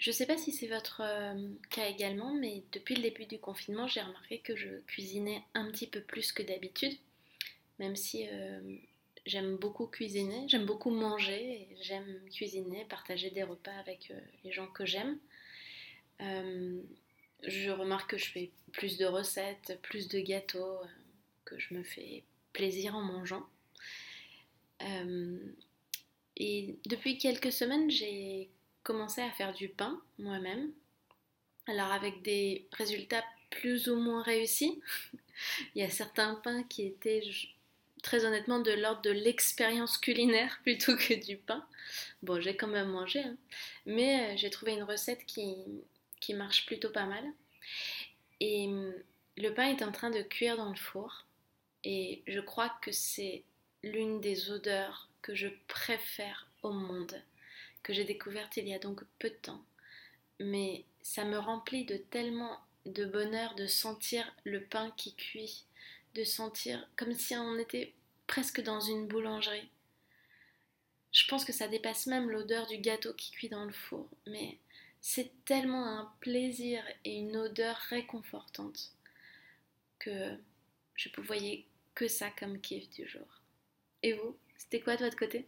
je ne sais pas si c'est votre euh, cas également, mais depuis le début du confinement, j'ai remarqué que je cuisinais un petit peu plus que d'habitude, même si euh, j'aime beaucoup cuisiner, j'aime beaucoup manger, j'aime cuisiner, partager des repas avec euh, les gens que j'aime. je remarque que je fais plus de recettes, plus de gâteaux, que je me fais plaisir en mangeant. et depuis quelques semaines, j'ai commencé à faire du pain moi-même. Alors avec des résultats plus ou moins réussis. Il y a certains pains qui étaient très honnêtement de l'ordre de l'expérience culinaire plutôt que du pain. Bon, j'ai quand même mangé, hein. mais euh, j'ai trouvé une recette qui, marche plutôt pas mal. Et le pain est en train de cuire dans le four. Et je crois que c'est l'une des odeurs que je préfère au monde que j'ai découverte il y a donc peu de temps. Mais ça me remplit de tellement de bonheur de sentir le pain qui cuit, de sentir comme si on était presque dans une boulangerie. Je pense que ça dépasse même l'odeur du gâteau qui cuit dans le four, mais c'est tellement un plaisir et une odeur réconfortante que je ne voyais que ça comme kiff du jour. Et vous, c'était quoi de votre côté?